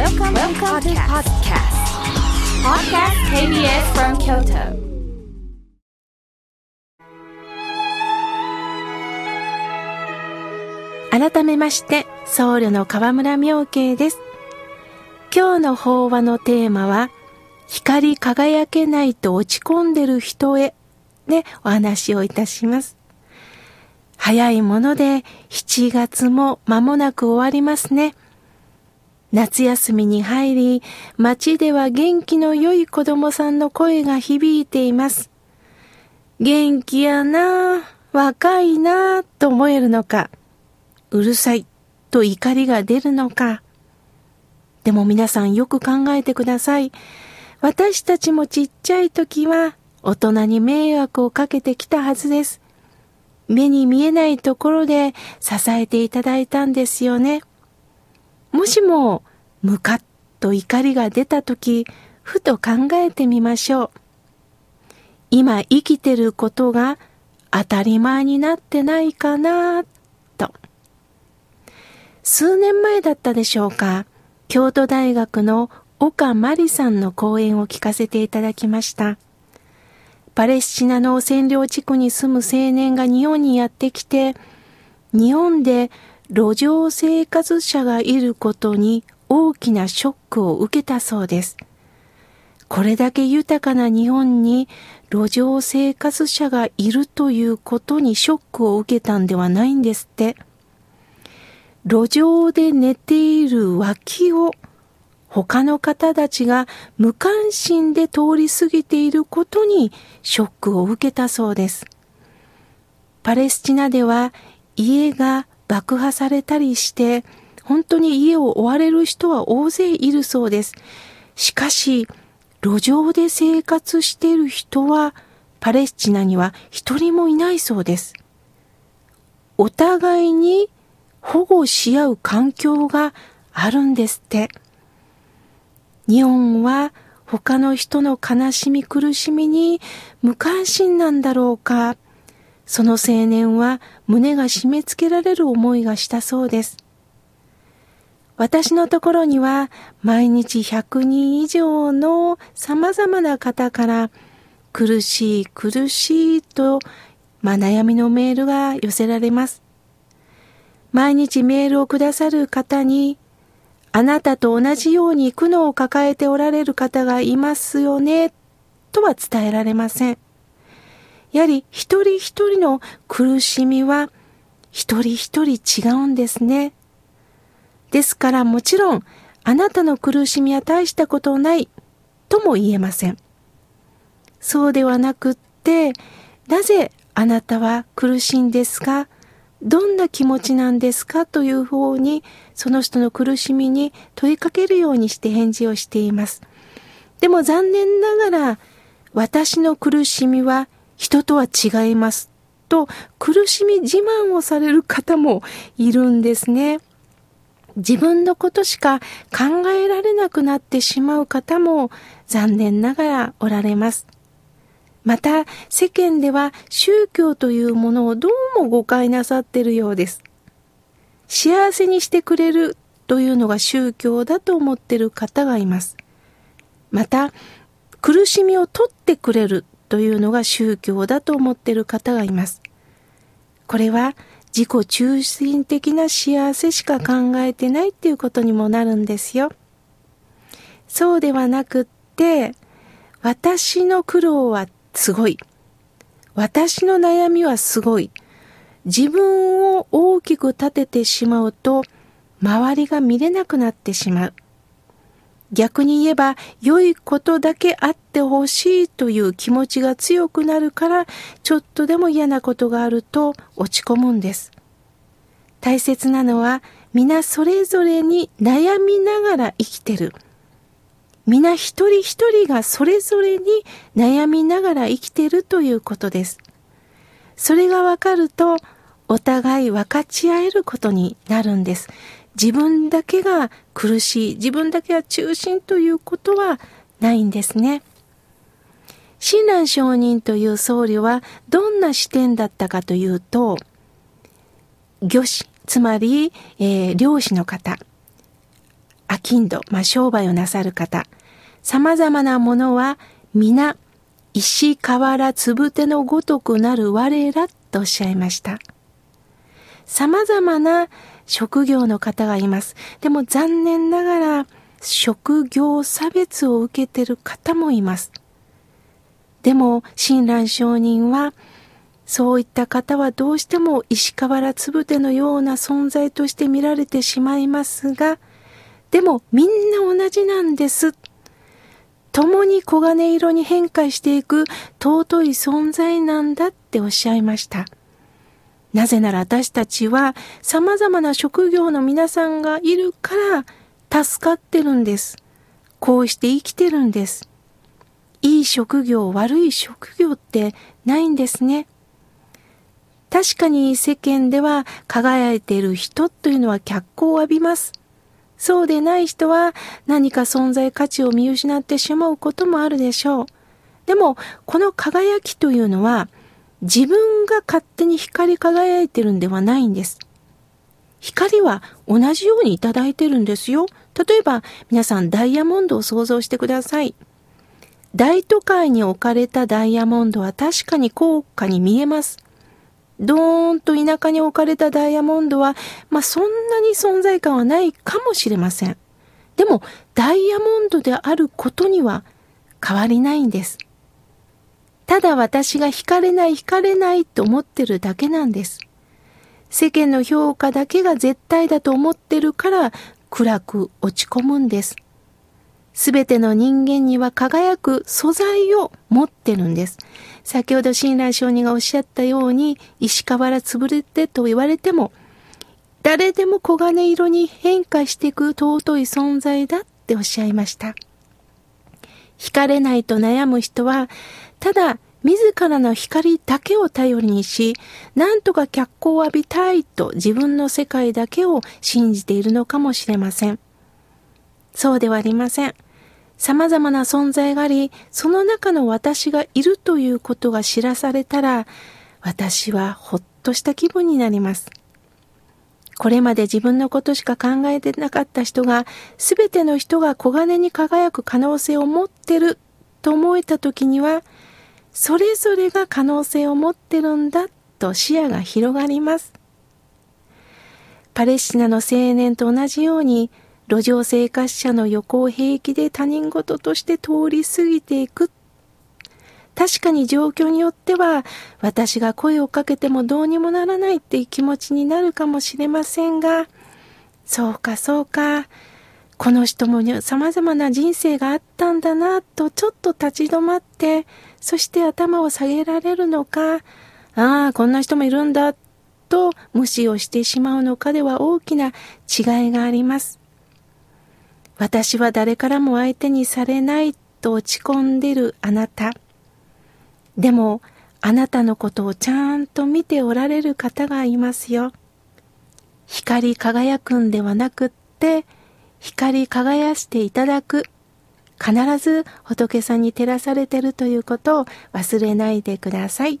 Welcome, Welcome to podcast. Podcast KBS from Kyoto. 改めまして、僧侶の河村明慶です。今日の法話のテーマは、光り輝けないと落ち込んでる人へでお話をいたします。早いもので7月も間もなく終わりますね。夏休みに入り、街では元気の良い子供さんの声が響いています。元気やな若いなと思えるのか、うるさいと怒りが出るのか。でも皆さんよく考えてください。私たちもちっちゃい時は大人に迷惑をかけてきたはずです。目に見えないところで支えていただいたんですよね。もしも、ムカッと怒りが出た時、ふと考えてみましょう。今生きてることが当たり前になってないかな、と。数年前だったでしょうか、京都大学の岡真理さんの講演を聞かせていただきました。パレスチナの占領地区に住む青年が日本にやってきて、日本で路上生活者がいることに大きなショックを受けたそうです。これだけ豊かな日本に路上生活者がいるということにショックを受けたんではないんですって。路上で寝ている脇を他の方たちが無関心で通り過ぎていることにショックを受けたそうです。パレスチナでは家が爆破されたりして本当に家を追われる人は大勢いるそうです。しかし路上で生活している人はパレスチナには一人もいないそうです。お互いに保護し合う環境があるんですって。日本は他の人の悲しみ苦しみに無関心なんだろうか。その青年は胸が締め付けられる思いがしたそうです。私のところには毎日100人以上の様々な方から苦しい苦しいと、まあ、悩みのメールが寄せられます。毎日メールをくださる方にあなたと同じように苦悩を抱えておられる方がいますよね、とは伝えられません。やはり一人一人の苦しみは一人一人違うんですね。ですからもちろんあなたの苦しみは大したことないとも言えません。そうではなくって、なぜあなたは苦しいんですか？どんな気持ちなんですかという方に、その人の苦しみに問いかけるようにして返事をしています。でも残念ながら、私の苦しみは人とは違いますと苦しみ自慢をされる方もいるんですね。自分のことしか考えられなくなってしまう方も残念ながらおられます。また世間では宗教というものをどうも誤解なさっているようです。幸せにしてくれるというのが宗教だと思っている方がいます。また苦しみを取ってくれるというのが宗教だと思っている方がいます。これは自己中心的な幸せしか考えてないっていうことにもなるんですよ。そうではなくって、私の苦労はすごい。私の悩みはすごい。自分を大きく立ててしまうと、周りが見れなくなってしまう。逆に言えば、良いことだけあってほしいという気持ちが強くなるから、ちょっとでも嫌なことがあると落ち込むんです。大切なのは、皆それぞれに悩みながら生きてる。皆一人一人がそれぞれに悩みながら生きてるということです。それがわかると、お互い分かち合えることになるんです。自分だけが苦しい、自分だけが中心ということはないんですね。親鸞上人という僧侶はどんな視点だったかというと、漁師、つまり、えー、漁師の方、商人、まあ、商売をなさる方、様々なものは皆、石瓦つぶてのごとくなる我らとおっしゃいました。様々な職業の方がいます。でも残念ながら職業差別を受けてる方もいます。でも、親鸞上人は、そういった方はどうしても石瓦つぶてのような存在として見られてしまいますが、でもみんな同じなんです。共に黄金色に変化していく尊い存在なんだっておっしゃいました。なぜなら私たちは様々な職業の皆さんがいるから助かってるんです。こうして生きてるんです。いい職業、悪い職業ってないんですね。確かに世間では輝いている人というのは脚光を浴びます。そうでない人は何か存在価値を見失ってしまうこともあるでしょう。でも、この輝きというのは自分が勝手に光り輝いてるんではないんです。光は同じようにいただいてるんですよ。例えば、皆さんダイヤモンドを想像してください。大都会に置かれたダイヤモンドは確かに高価に見えます。ドーンと田舎に置かれたダイヤモンドは、まあそんなに存在感はないかもしれません。でも、ダイヤモンドであることには変わりないんです。ただ私が惹かれない惹かれないと思ってるだけなんです。世間の評価だけが絶対だと思ってるから暗く落ち込むんです。すべての人間には輝く素材を持ってるんです。先ほど親鸞上人がおっしゃったように、石瓦潰れてと言われても、誰でも黄金色に変化していく尊い存在だっておっしゃいました。惹かれないと悩む人は、ただ自らの光だけを頼りにし、なんとか脚光を浴びたいと自分の世界だけを信じているのかもしれません。そうではありません。様々な存在があり、その中の私がいるということが知らされたら、私はほっとした気分になります。これまで自分のことしか考えてなかった人が、すべての人が黄金に輝く可能性を持ってると思えた時には、それぞれが可能性を持ってるんだと視野が広がります。パレスチナの青年と同じように、路上生活者の横を平気で他人事として通り過ぎていく。確かに状況によっては、私が声をかけてもどうにもならないっていう気持ちになるかもしれませんが、そうかそうか、この人も様々な人生があったんだなとちょっと立ち止まって、そして頭を下げられるのか、ああ、こんな人もいるんだと無視をしてしまうのかでは大きな違いがあります。私は誰からも相手にされないと落ち込んでるあなた。でも、あなたのことをちゃんと見ておられる方がいますよ。光り輝くんではなくって、光り輝していただく。必ず仏さんに照らされてるということを忘れないでください。